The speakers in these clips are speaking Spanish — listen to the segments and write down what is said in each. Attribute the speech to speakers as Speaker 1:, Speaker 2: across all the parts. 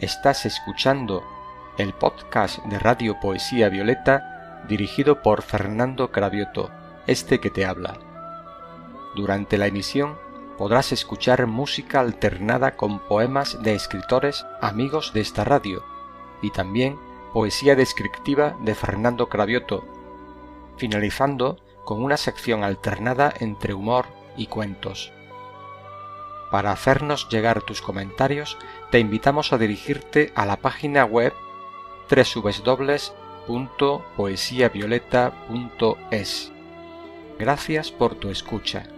Speaker 1: Estás escuchando el podcast de Radio Poesía Violeta dirigido por Fernando Cravioto, este que te habla. Durante la emisión podrás escuchar música alternada con poemas de escritores amigos de esta radio y también poesía descriptiva de Fernando Cravioto, finalizando con una sección alternada entre humor y cuentos. Para hacernos llegar tus comentarios, te invitamos a dirigirte a la página web www.poesiavioleta.es. Gracias por tu escucha.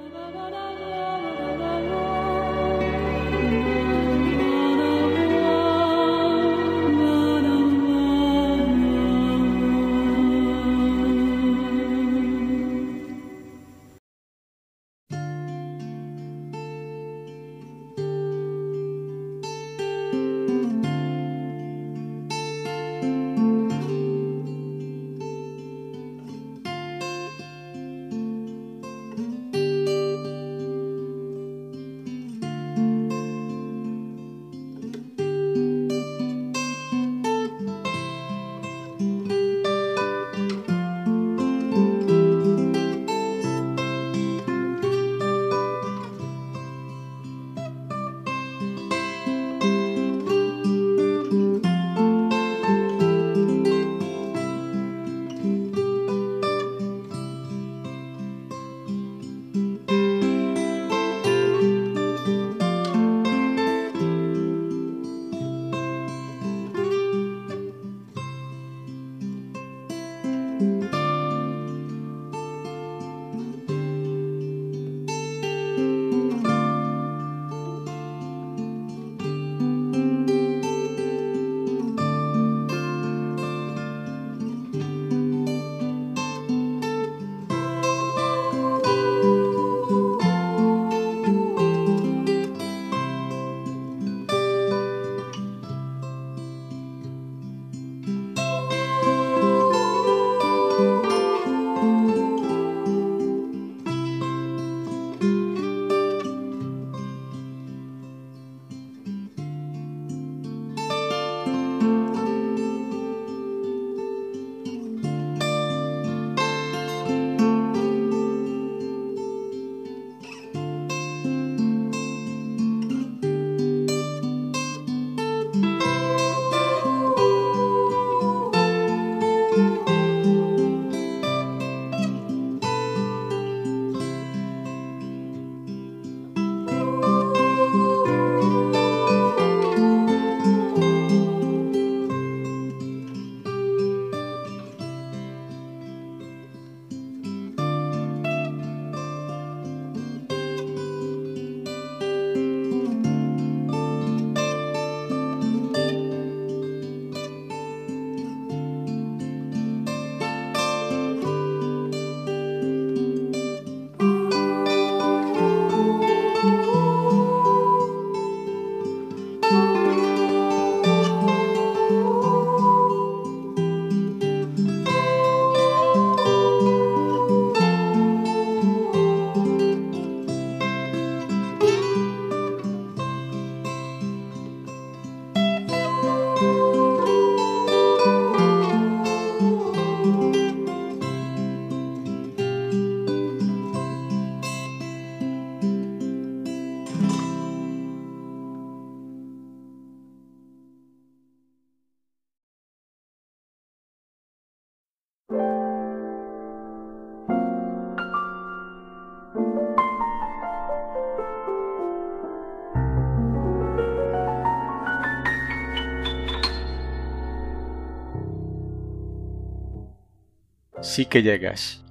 Speaker 1: Sí que llegas,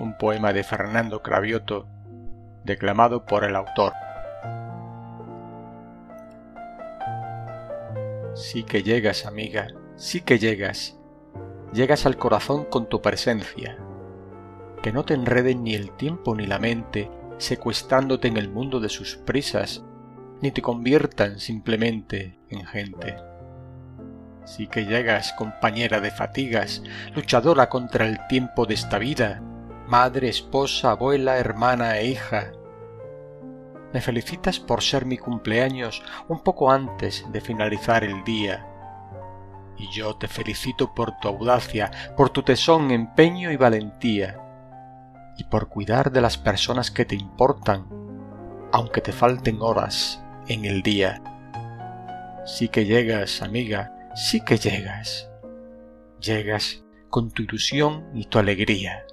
Speaker 1: un poema de Fernando Cravioto, declamado por el autor. Sí que llegas, amiga, sí que llegas, llegas al corazón con tu presencia, que no te enreden ni el tiempo ni la mente, secuestrándote en el mundo de sus prisas, ni te conviertan simplemente en gente. Sí que llegas, compañera de fatigas, luchadora contra el tiempo de esta vida, madre, esposa, abuela, hermana e hija. me felicitas por ser mi cumpleaños un poco antes de finalizar el día. Y yo te felicito por tu audacia, por tu tesón, empeño y valentía, y por cuidar de las personas que te importan, aunque te falten horas en el día. Sí que llegas, amiga, sí que llegas. Llegas con tu ilusión y tu alegría.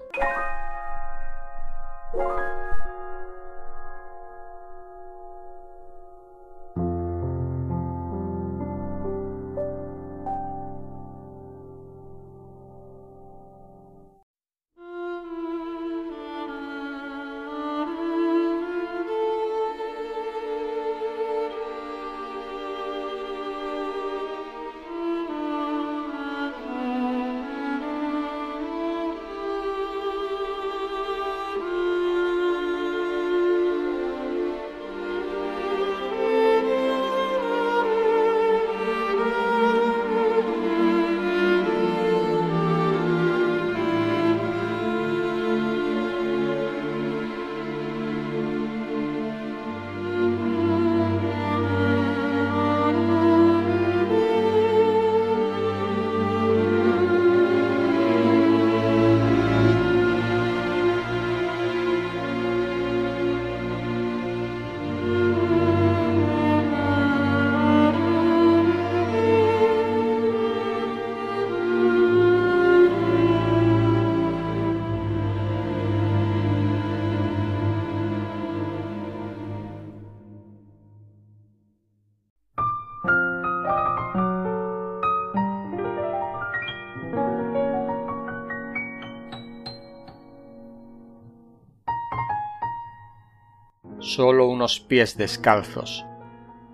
Speaker 1: Solo unos pies descalzos,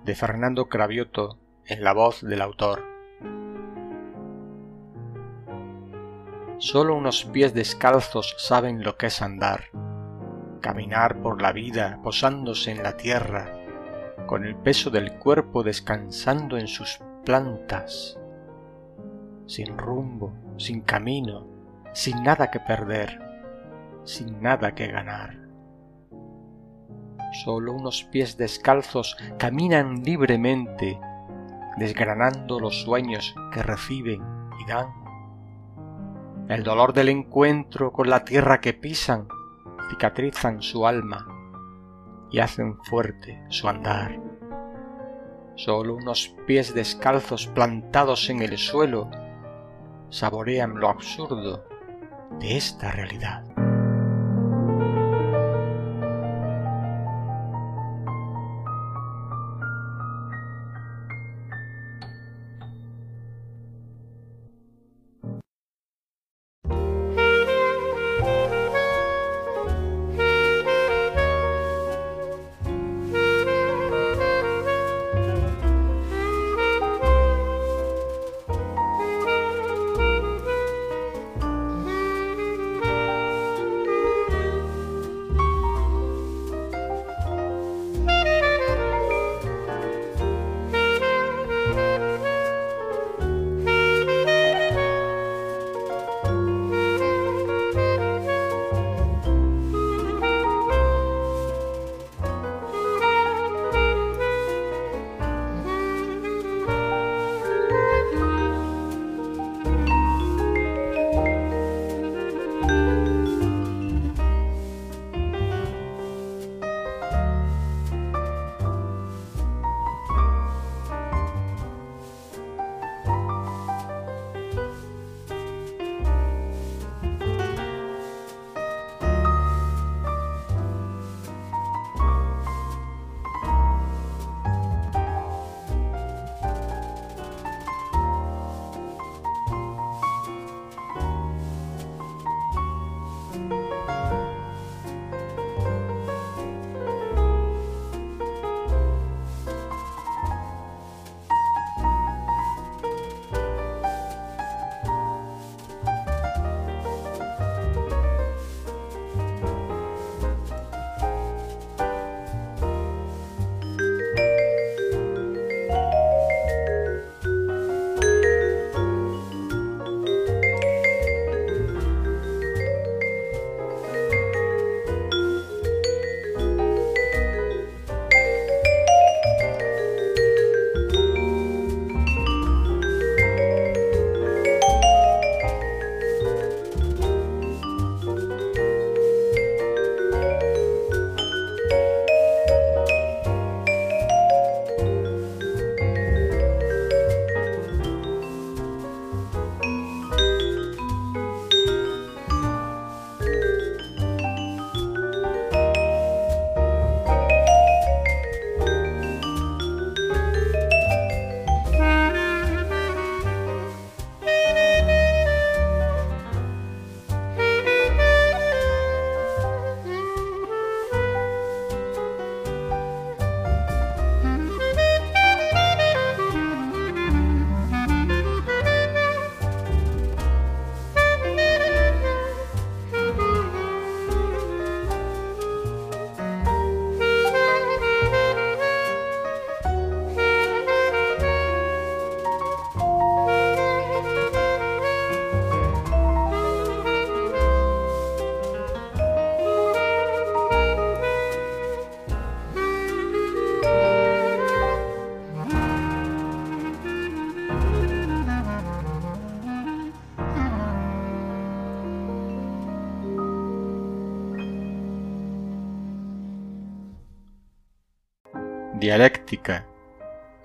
Speaker 1: de Fernando Cravioto en la voz del autor. Solo unos pies descalzos saben lo que es andar, caminar por la vida posándose en la tierra, con el peso del cuerpo descansando en sus plantas, sin rumbo, sin camino, sin nada que perder, sin nada que ganar. Solo unos pies descalzos caminan libremente, desgranando los sueños que reciben y dan. El dolor del encuentro con la tierra que pisan cicatrizan su alma y hacen fuerte su andar. Solo unos pies descalzos plantados en el suelo saborean lo absurdo de esta realidad.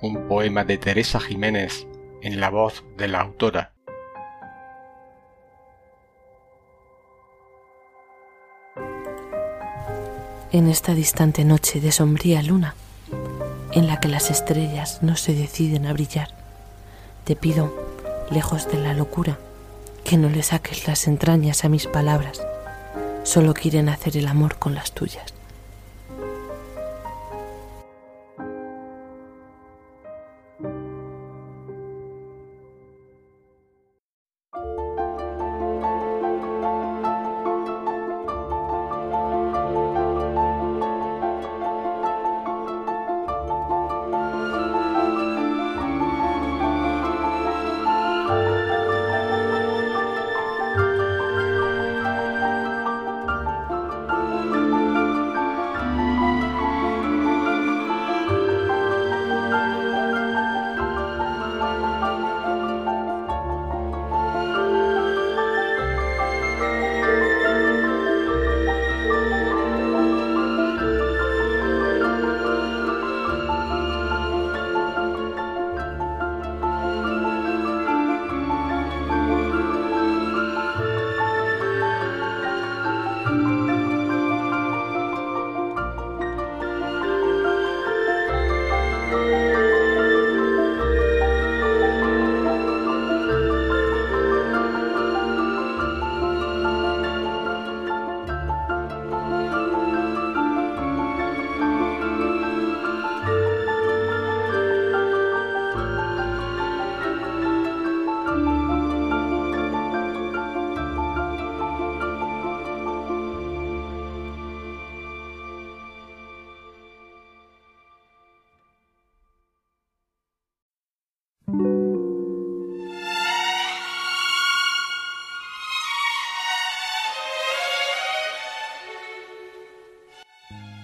Speaker 1: Un poema de Teresa Jiménez en la voz de la autora.
Speaker 2: En esta distante noche de sombría luna, en la que las estrellas no se deciden a brillar, te pido, lejos de la locura, que no le saques las entrañas a mis palabras, solo quieren hacer el amor con las tuyas.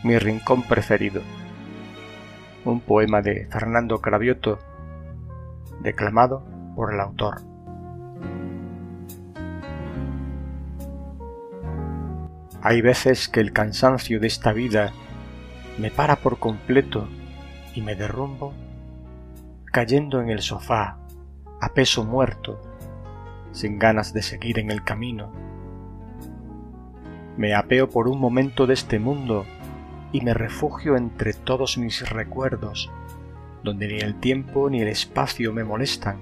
Speaker 1: Mi rincón preferido. Un poema de Fernando Cravioto, declamado por el autor. Hay veces que el cansancio de esta vida me para por completo y me derrumbo cayendo en el sofá, a peso muerto, sin ganas de seguir en el camino. Me apeo por un momento de este mundo y me refugio entre todos mis recuerdos, donde ni el tiempo ni el espacio me molestan,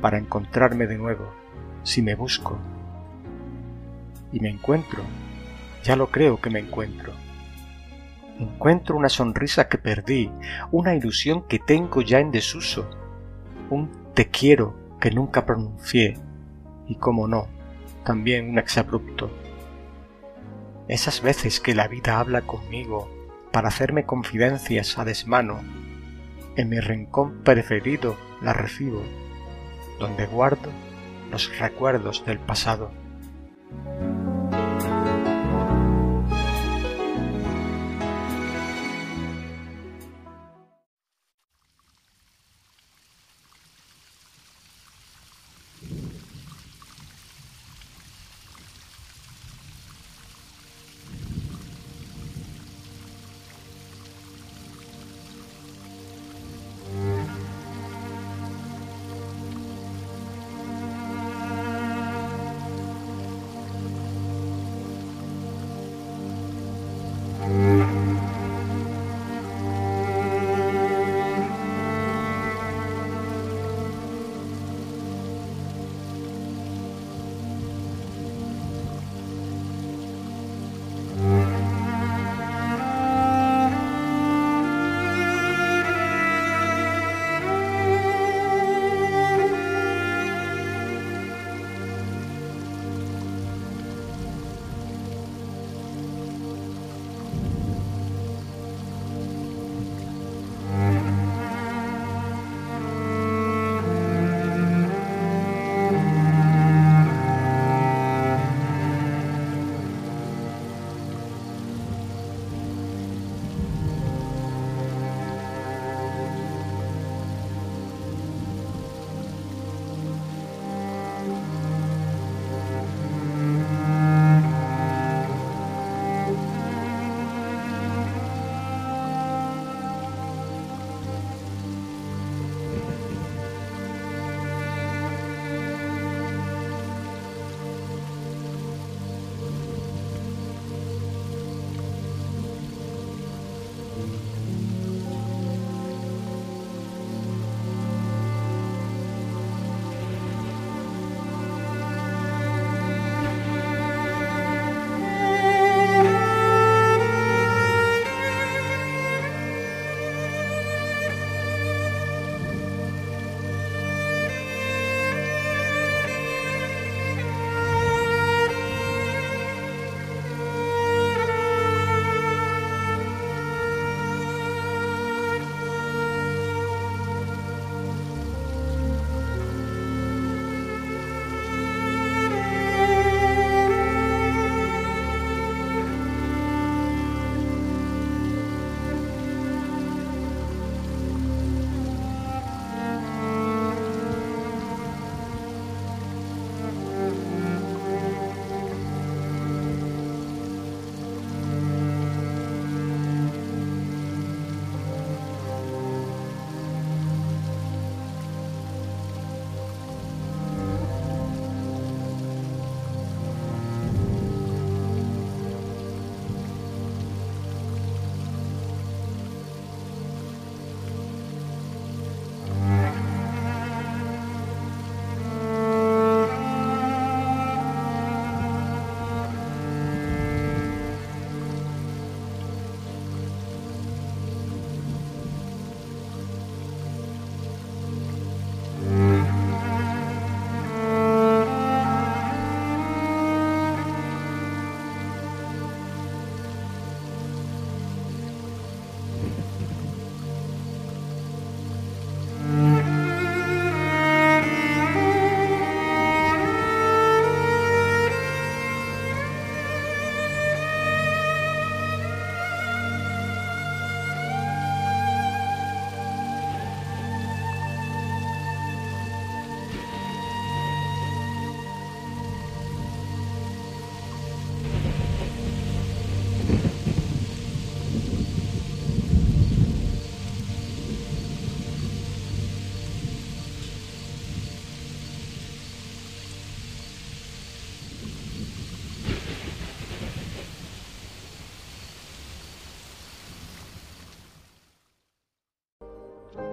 Speaker 1: para encontrarme de nuevo, si me busco. Y me encuentro, ya lo creo que me encuentro. Encuentro una sonrisa que perdí, una ilusión que tengo ya en desuso, un te quiero que nunca pronuncié, y como no, también un exabrupto esas veces que la vida habla conmigo para hacerme confidencias a desmano, en mi rincón preferido la recibo, donde guardo los recuerdos del pasado.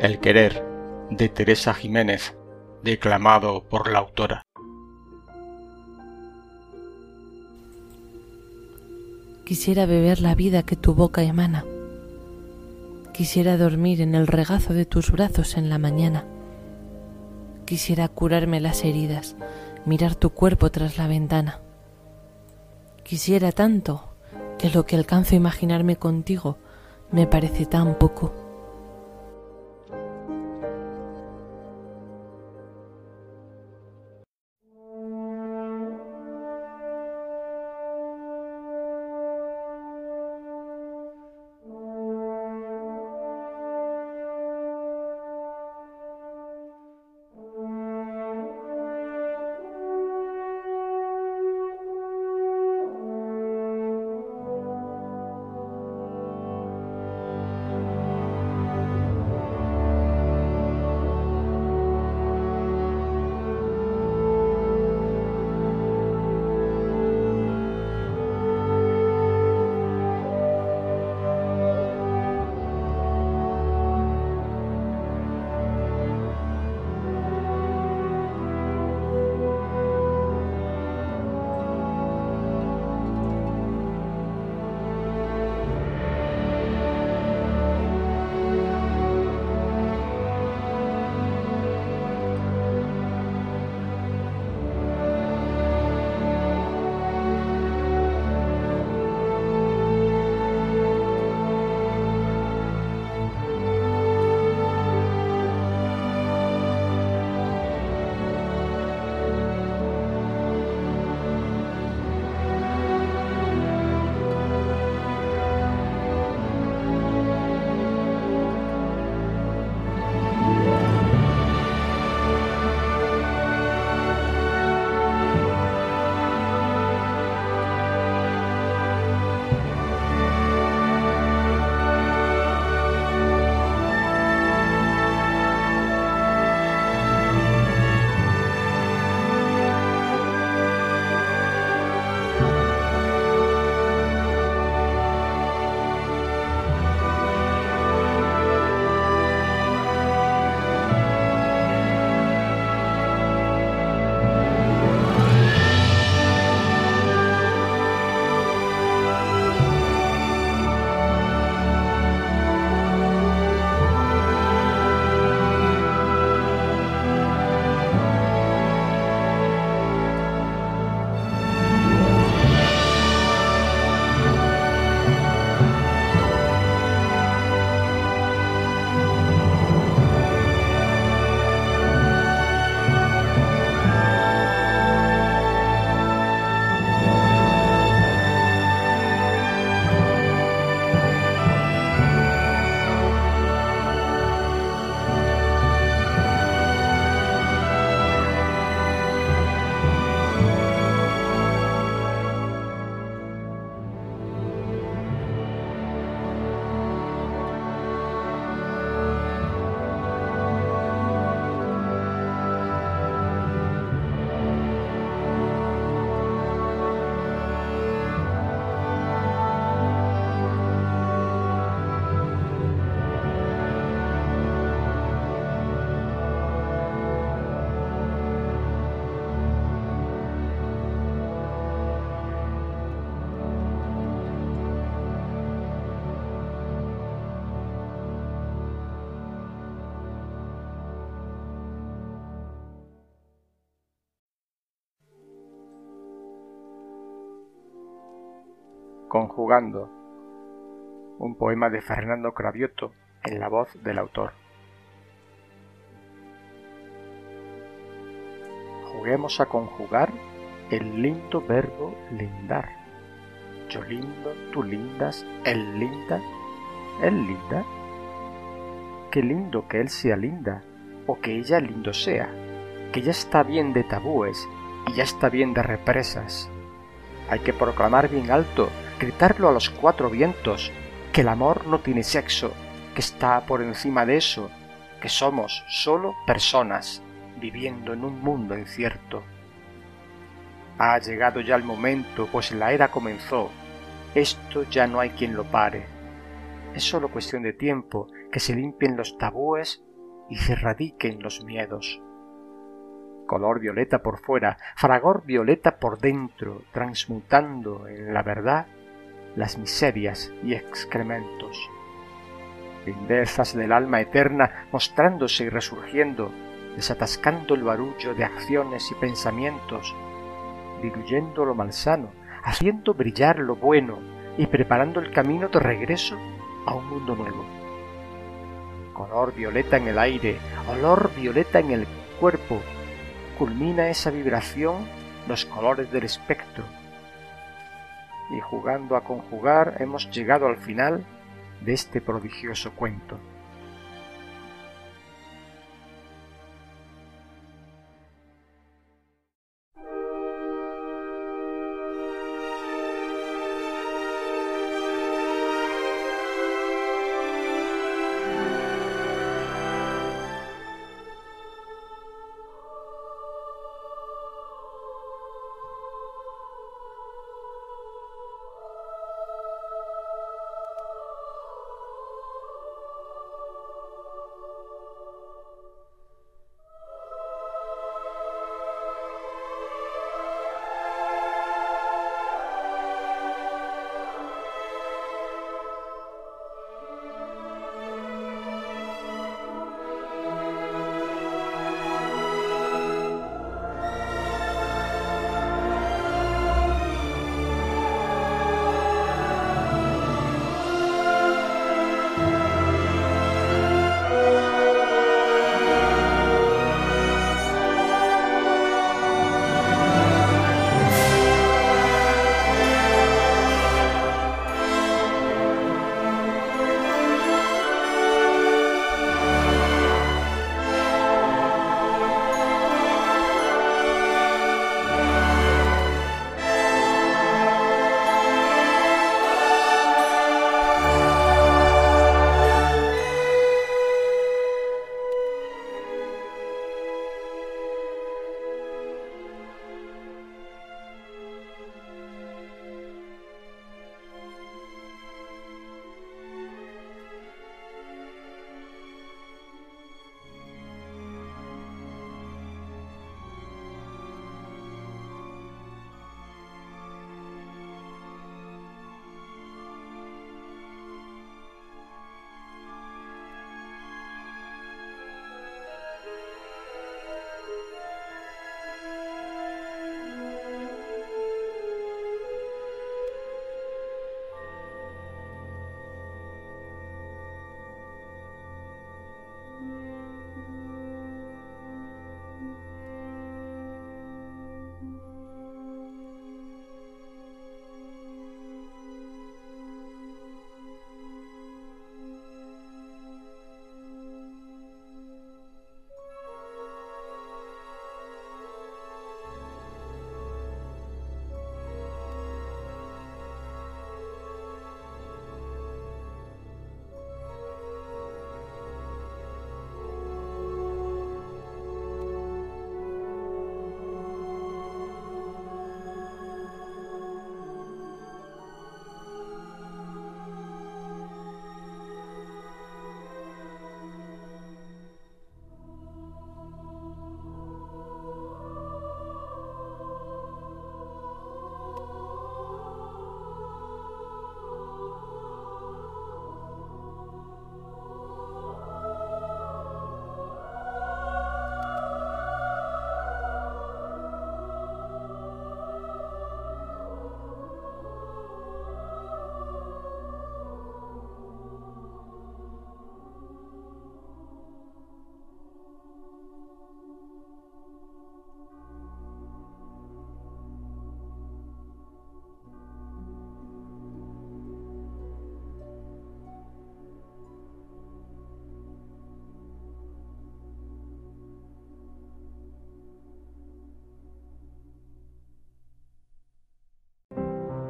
Speaker 1: El querer de Teresa Jiménez, declamado por la autora.
Speaker 2: Quisiera beber la vida que tu boca emana. Quisiera dormir en el regazo de tus brazos en la mañana. Quisiera curarme las heridas, mirar tu cuerpo tras la ventana. Quisiera tanto que lo que alcanzo a imaginarme contigo me parece tan poco.
Speaker 1: Conjugando. Un poema de Fernando Cravioto en la voz del autor. Juguemos a conjugar el lindo verbo lindar. Yo lindo, tú lindas, él linda, él linda. Qué lindo que él sea linda o que ella lindo sea, que ya está bien de tabúes y ya está bien de represas. Hay que proclamar bien alto gritarlo a los cuatro vientos, que el amor no tiene sexo, que está por encima de eso, que somos solo personas viviendo en un mundo incierto. Ha llegado ya el momento, pues la era comenzó. Esto ya no hay quien lo pare. Es solo cuestión de tiempo que se limpien los tabúes y se radiquen los miedos. Color violeta por fuera, fragor violeta por dentro, transmutando en la verdad las miserias y excrementos. Lindezas del alma eterna mostrándose y resurgiendo, desatascando el barullo de acciones y pensamientos, diluyendo lo malsano, haciendo brillar lo bueno y preparando el camino de regreso a un mundo nuevo. Color violeta en el aire, olor violeta en el cuerpo, culmina esa vibración los colores del espectro. Y jugando a conjugar hemos llegado al final de este prodigioso cuento.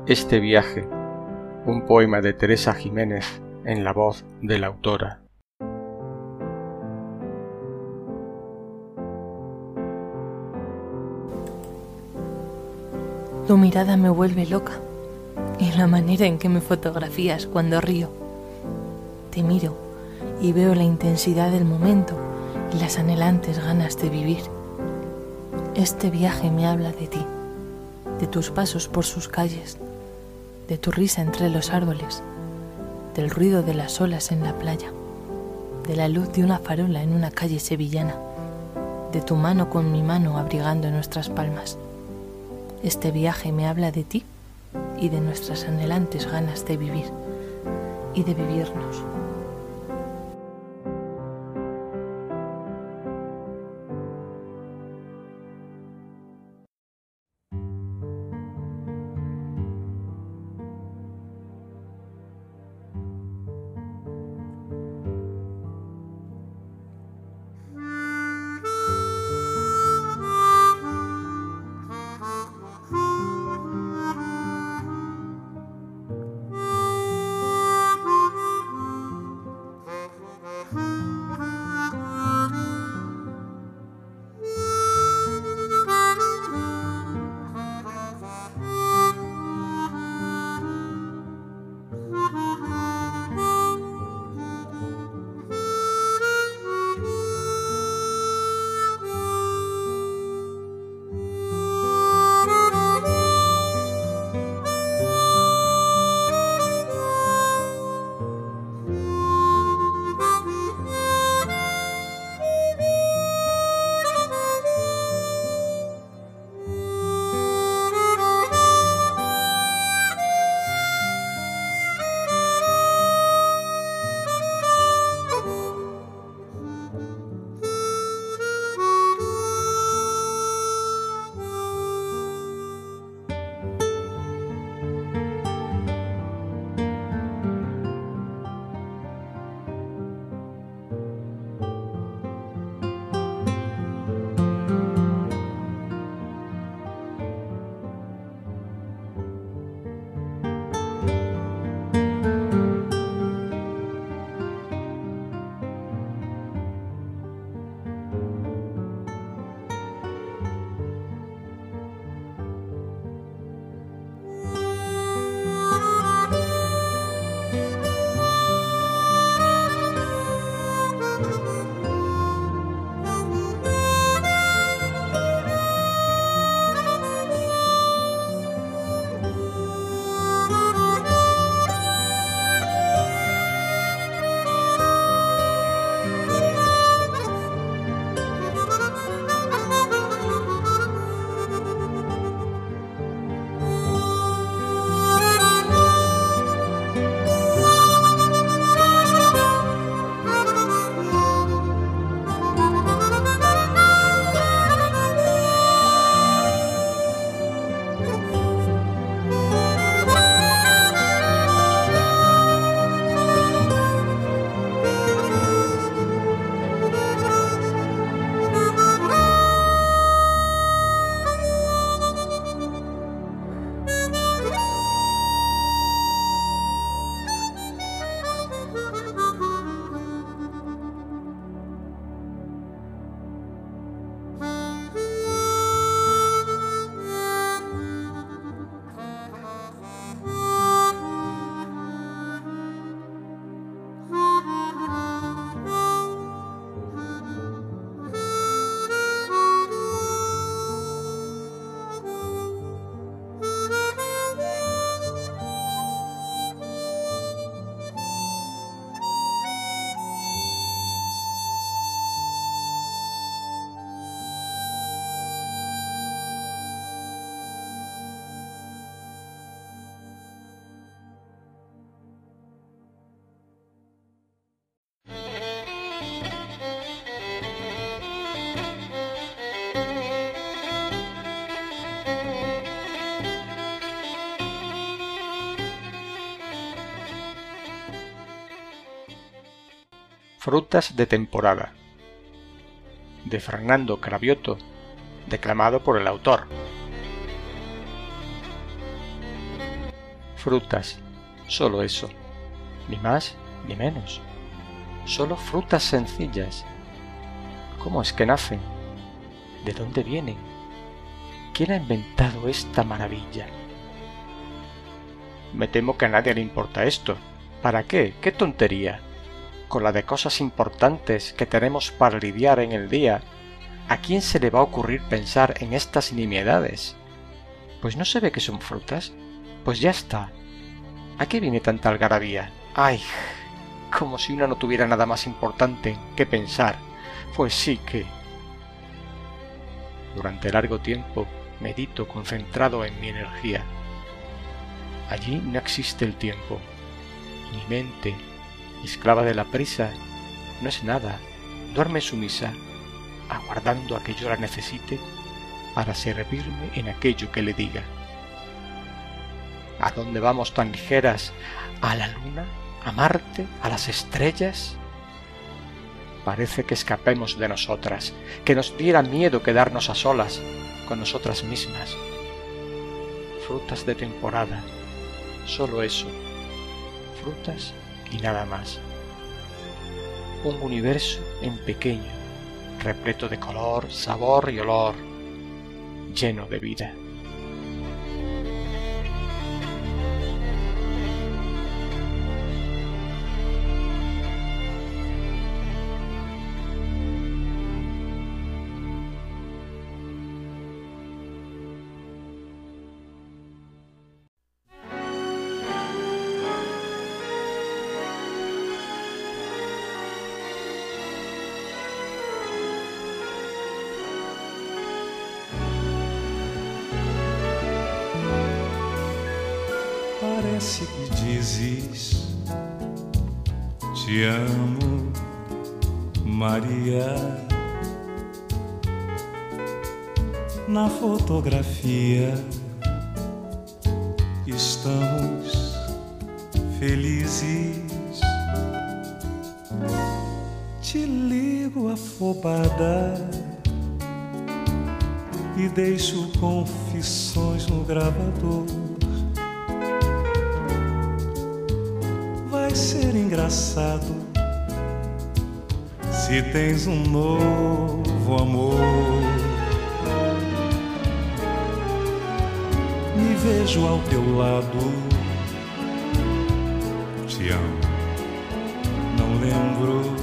Speaker 1: Este viaje, un poema de Teresa Jiménez en la voz de la autora.
Speaker 2: Tu mirada me vuelve loca y la manera en que me fotografías cuando río. Te miro y veo la intensidad del momento y las anhelantes ganas de vivir. Este viaje me habla de ti, de tus pasos por sus calles, de tu risa entre los árboles, del ruido de las olas en la playa, de la luz de una farola en una calle sevillana, de tu mano con mi mano abrigando nuestras palmas. Este viaje me habla de ti y de nuestras anhelantes ganas de vivir y de vivirnos.
Speaker 1: Frutas de temporada de Fernando Cravioto, declamado por el autor. Frutas, solo eso, ni más ni menos. Solo frutas sencillas. ¿Cómo es que nacen? ¿De dónde vienen? ¿Quién ha inventado esta maravilla? Me temo que a nadie le importa esto. ¿Para qué? ¿Qué tontería? Con la de cosas importantes que tenemos para lidiar en el día, ¿a quién se le va a ocurrir pensar en estas nimiedades? Pues no se ve que son frutas. Pues ya está. ¿A qué viene tanta algarabía? ¡Ay! Como si una no tuviera nada más importante que pensar. Pues sí que... Durante largo tiempo medito concentrado en mi energía. Allí no existe el tiempo. Mi mente, esclava de la prisa, no es nada, duerme sumisa, aguardando a que yo la necesite para servirme en aquello que le diga. ¿A dónde vamos tan ligeras? ¿A la luna? ¿A Marte? ¿A las estrellas? Parece que escapemos de nosotras, que nos diera miedo quedarnos a solas con nosotras mismas. Frutas de temporada, solo eso, frutas y nada más. Un universo en pequeño, repleto de color, sabor y olor, lleno de vida.
Speaker 3: Que dizes Te amo, Maria. Na fotografia estamos felizes. Te ligo afobada e deixo confissões no gravador. Ser engraçado se tens um novo amor. Me vejo ao teu lado, te amo, não lembro.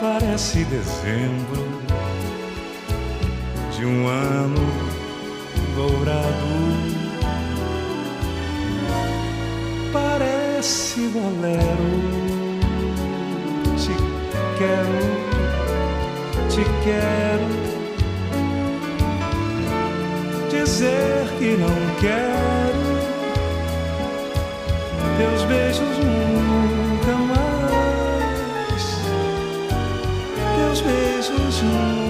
Speaker 3: Parece dezembro de um ano dourado. Bolero. Te quero, te quero. Dizer que não quero. Teus beijos nunca mais, teus beijos nunca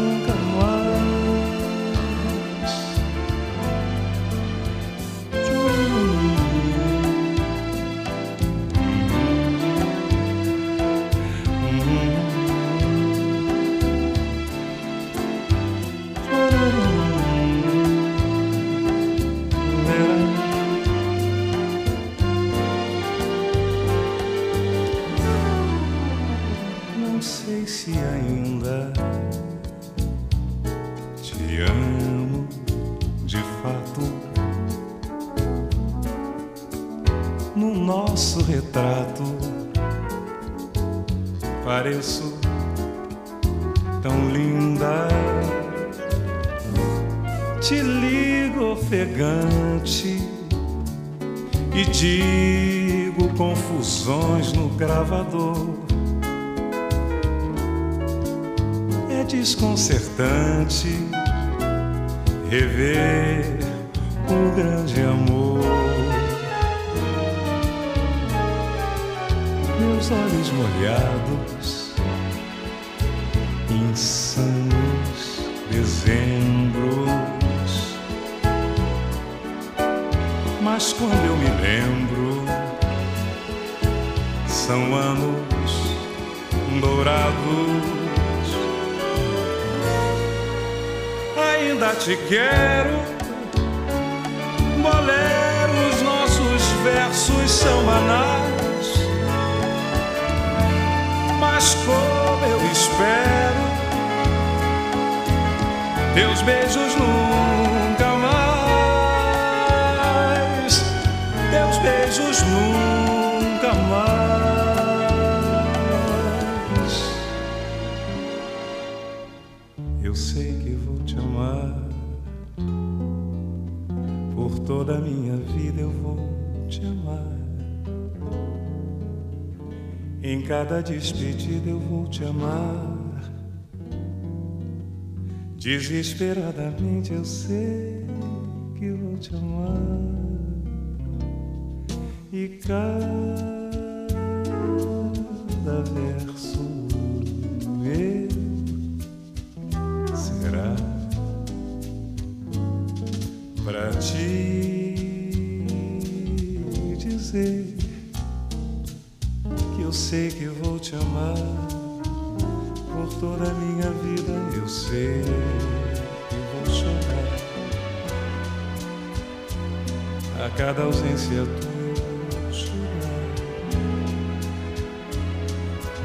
Speaker 3: te quero, boleros, nossos versos são banais. Mas como eu espero, teus beijos nunca cada despedida eu vou te amar. Desesperadamente eu sei que vou te amar. E cada tua. eu chorar.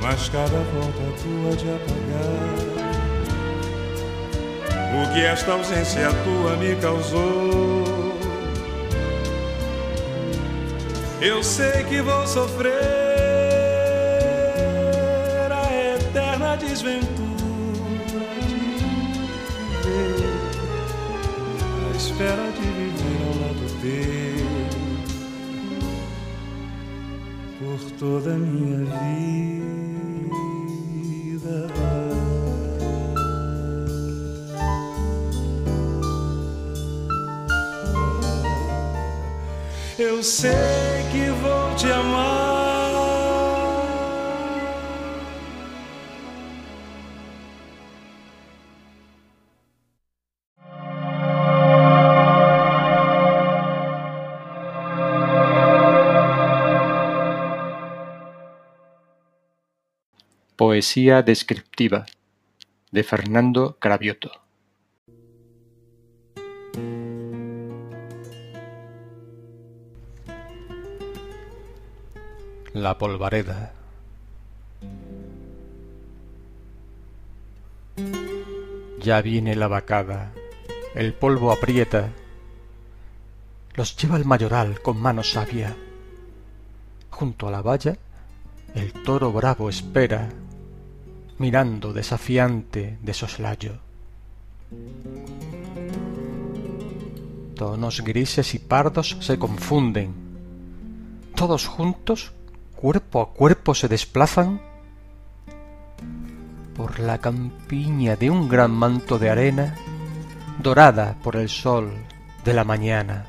Speaker 3: Mas cada volta tua de apagar o que esta ausência tua me causou. Eu sei que vou sofrer a eterna desventura toda a minha vida. Eu sei que vou te amar.
Speaker 1: Poesía descriptiva de Fernando Cravioto. La polvareda. Ya viene la vacada, el polvo aprieta, los lleva el mayoral con mano sabia. Junto a la valla, el toro bravo espera, mirando desafiante de soslayo. Tonos grises y pardos se confunden, todos juntos cuerpo a cuerpo se desplazan por la campiña de un gran manto de arena dorada por el sol de la mañana.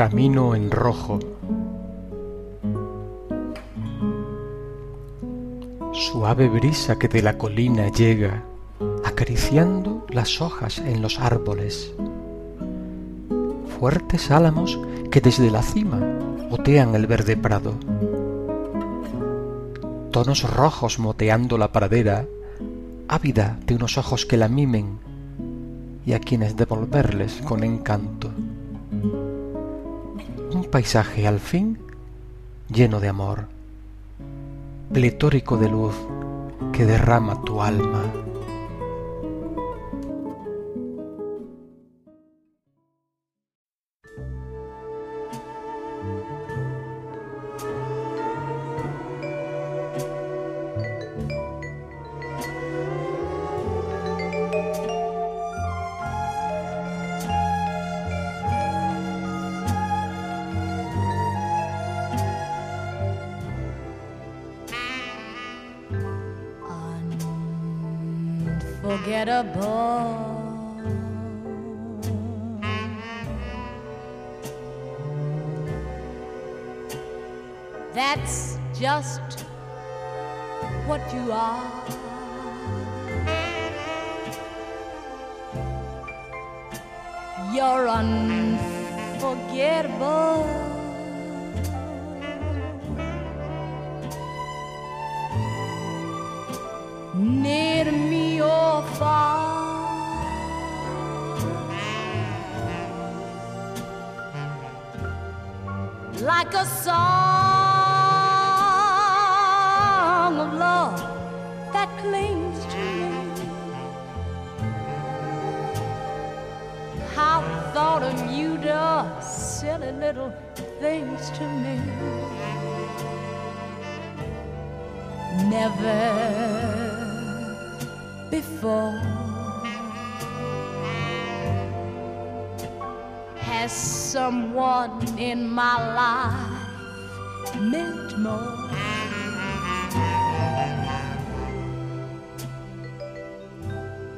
Speaker 1: Camino en rojo. Suave brisa que de la colina llega, acariciando las hojas en los árboles. Fuertes álamos que desde la cima otean el verde prado. Tonos rojos moteando la pradera, ávida de unos ojos que la mimen y a quienes devolverles con encanto. Paisaje al fin lleno de amor, pletórico de luz que derrama tu alma.
Speaker 4: Unforgettable. That's just what you are. You're unforgettable. Like a song of love that clings to me. How thought of you does silly little things to me. Never before has someone in my life meant more.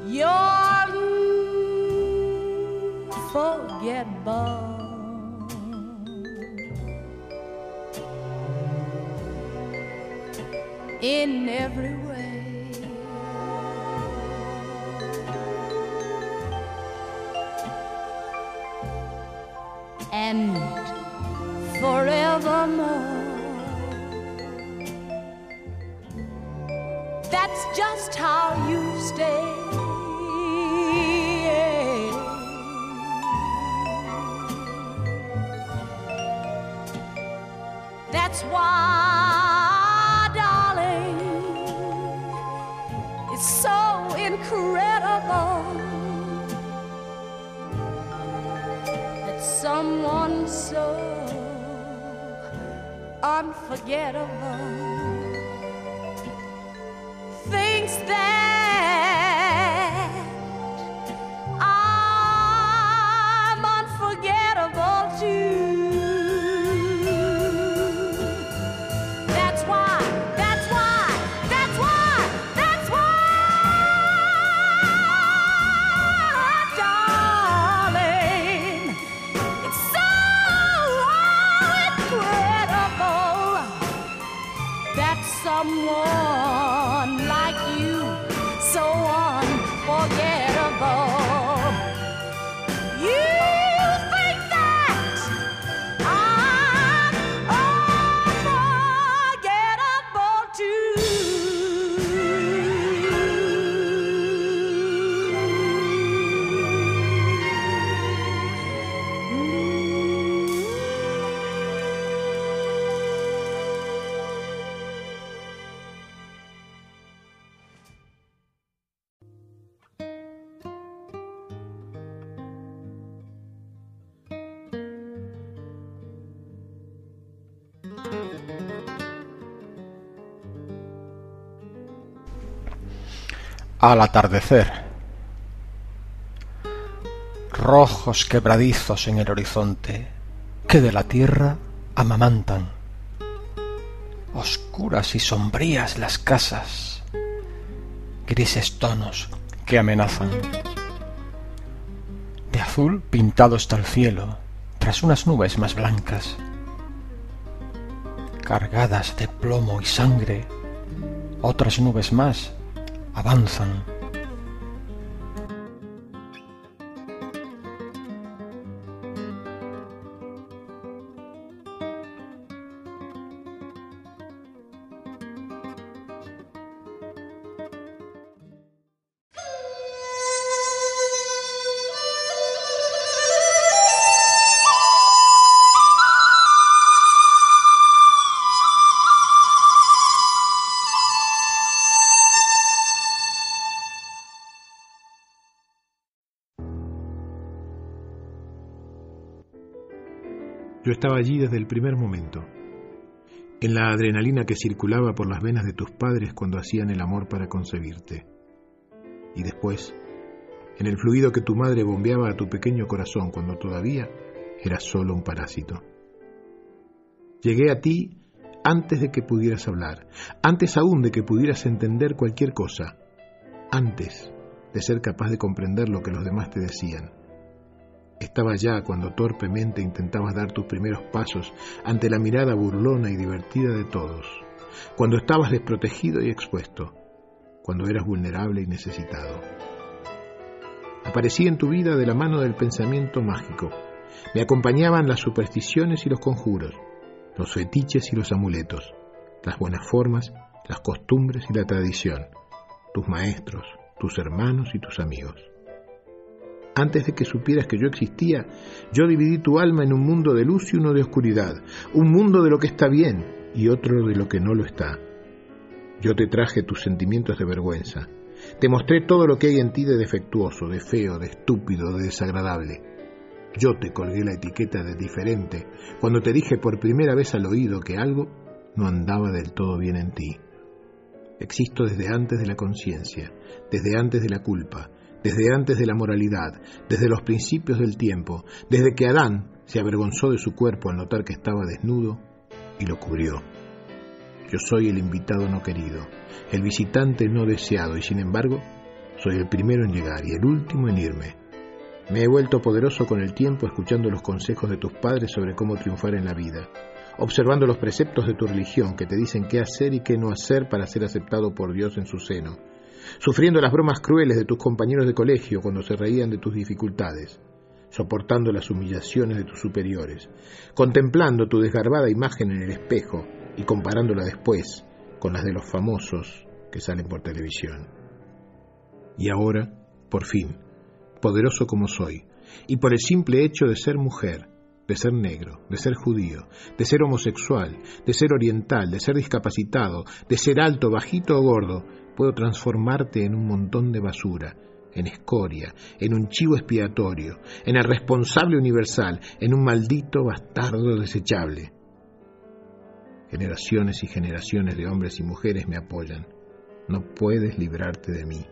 Speaker 4: You're unforgettable. That's just how you stay. That's why, darling, it's so incredible. That someone so unforgettable
Speaker 1: Al atardecer. Rojos quebradizos en el horizonte que de la tierra amamantan. Oscuras y sombrías las casas. Grises tonos que amenazan. De azul pintado está el cielo,
Speaker 5: tras unas nubes más blancas, cargadas de plomo y sangre, otras nubes más avanzan
Speaker 6: Estaba allí desde el primer momento, en la adrenalina que circulaba por las venas de tus padres cuando hacían el amor para concebirte. Y después, en el fluido que tu madre bombeaba a tu pequeño corazón cuando todavía eras solo un parásito. Llegué a ti antes de que pudieras hablar, antes aún de que pudieras entender cualquier cosa, antes de ser capaz de comprender lo que los demás te decían. Estaba ya cuando torpemente intentabas dar tus primeros pasos ante la mirada burlona y divertida de todos, cuando estabas desprotegido y expuesto, cuando eras vulnerable y necesitado. Aparecí en tu vida de la mano del pensamiento mágico. Me acompañaban las supersticiones y los conjuros, los fetiches y los amuletos, las buenas formas, las costumbres y la tradición, tus maestros, tus hermanos y tus amigos. Antes de que supieras que yo existía, yo dividí tu alma en un mundo de luz y uno de oscuridad, un mundo de lo que está bien y otro de lo que no lo está. Yo te traje tus sentimientos de vergüenza, te mostré todo lo que hay en ti de defectuoso, de feo, de estúpido, de desagradable. Yo te colgué la etiqueta de diferente cuando te dije por primera vez al oído que algo no andaba del todo bien en ti. Existo desde antes de la conciencia, desde antes de la culpa, desde antes de la moralidad, desde los principios del tiempo, desde que Adán se avergonzó de su cuerpo al notar que estaba desnudo y lo cubrió. Yo soy el invitado no querido, el visitante no deseado y sin embargo soy el primero en llegar y el último en irme. Me he vuelto poderoso con el tiempo escuchando los consejos de tus padres sobre cómo triunfar en la vida, observando los preceptos de tu religión que te dicen qué hacer y qué no hacer para ser aceptado por Dios en su seno, sufriendo las bromas crueles de tus compañeros de colegio cuando se reían de tus dificultades, soportando las humillaciones de tus superiores, contemplando tu desgarbada imagen en el espejo y comparándola después con las de los famosos que salen por televisión. Y ahora, por fin, poderoso como soy, y por el simple hecho de ser mujer, de ser negro, de ser judío, de ser homosexual, de ser oriental, de ser discapacitado, de ser alto, bajito o gordo, puedo transformarte en un montón de basura, en escoria, en un chivo expiatorio, en el responsable universal, en un maldito bastardo desechable. Generaciones y generaciones de hombres y mujeres me apoyan. No puedes librarte de mí.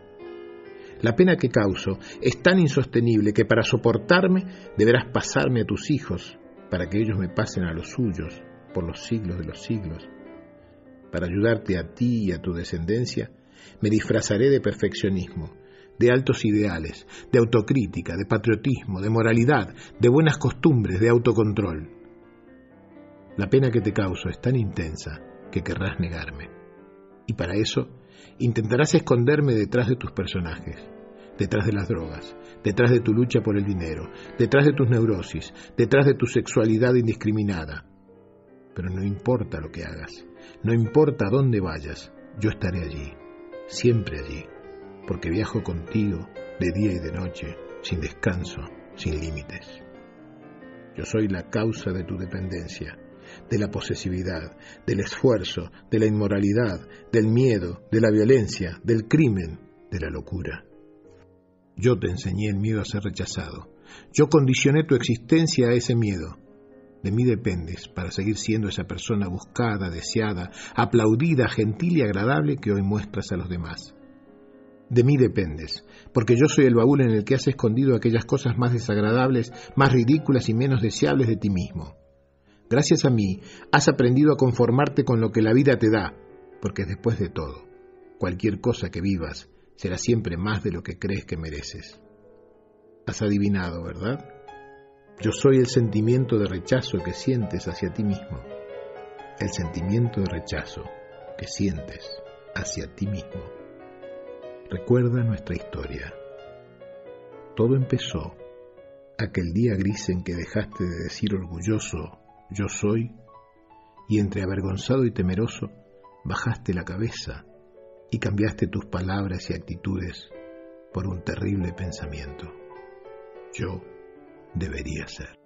Speaker 6: La pena que causo es tan insostenible que para soportarme deberás pasarme a tus hijos, para que ellos me pasen a los suyos por los siglos de los siglos. Para ayudarte a ti y a tu descendencia, me disfrazaré de perfeccionismo, de altos ideales, de autocrítica, de patriotismo, de moralidad, de buenas costumbres, de autocontrol. La pena que te causo es tan intensa que querrás negarme. Y para eso intentarás esconderme detrás de tus personajes, detrás de las drogas, detrás de tu lucha por el dinero, detrás de tus neurosis, detrás de tu sexualidad indiscriminada. Pero no importa lo que hagas, no importa dónde vayas, yo estaré allí siempre allí, porque viajo contigo de día y de noche, sin descanso, sin límites. Yo soy la causa de tu dependencia, de la posesividad, del esfuerzo, de la inmoralidad, del miedo, de la violencia, del crimen, de la locura. Yo te enseñé el miedo a ser rechazado. Yo condicioné tu existencia a ese miedo. De mí dependes para seguir siendo esa persona buscada, deseada, aplaudida, gentil y agradable que hoy muestras a los demás. De mí dependes, porque yo soy el baúl en el que has escondido aquellas cosas más desagradables, más ridículas y menos deseables de ti mismo. Gracias a mí has aprendido a conformarte con lo que la vida te da, porque después de todo, cualquier cosa que vivas será siempre más de lo que crees que mereces. Has adivinado, ¿verdad? Yo soy el sentimiento de rechazo que sientes hacia ti mismo. El sentimiento de rechazo que sientes hacia ti mismo. Recuerda nuestra historia. Todo empezó aquel día gris en que dejaste de decir orgulloso yo soy y entre avergonzado y temeroso bajaste la cabeza y cambiaste tus palabras y actitudes por un terrible pensamiento. Yo debería ser.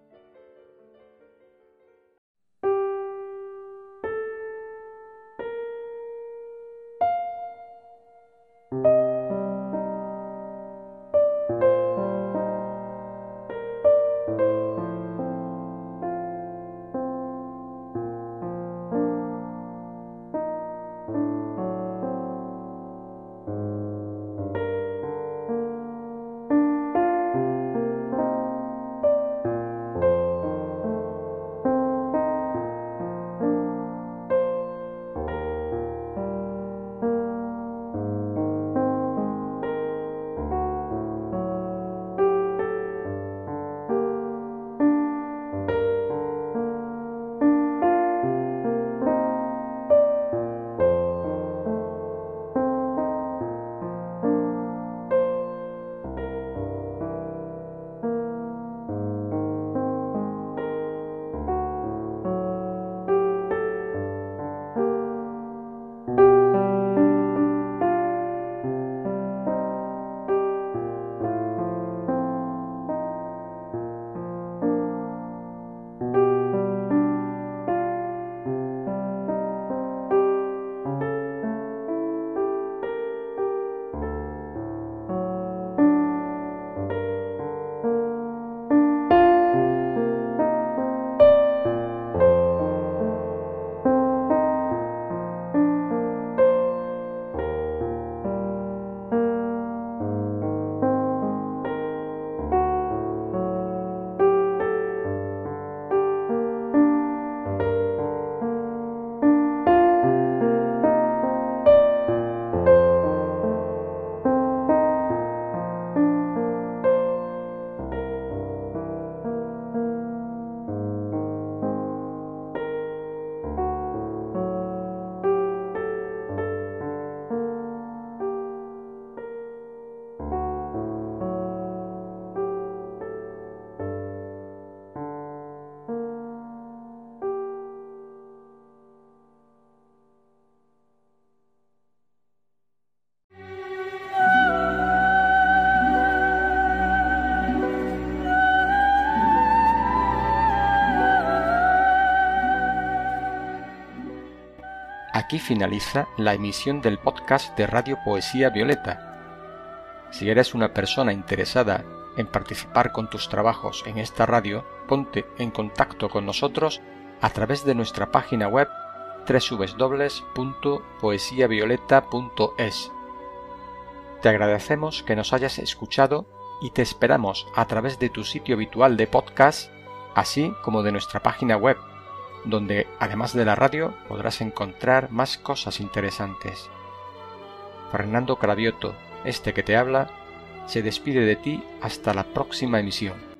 Speaker 1: Aquí finaliza la emisión del podcast de Radio Poesía Violeta. Si eres una persona interesada en participar con tus trabajos en esta radio, ponte en contacto con nosotros a través de nuestra página web www.poesiavioleta.es. Te agradecemos que nos hayas escuchado y te esperamos a través de tu sitio habitual de podcast, así como de nuestra página web donde además de la radio podrás encontrar más cosas interesantes. Fernando Cravioto, este que te habla, se despide de ti hasta la próxima emisión.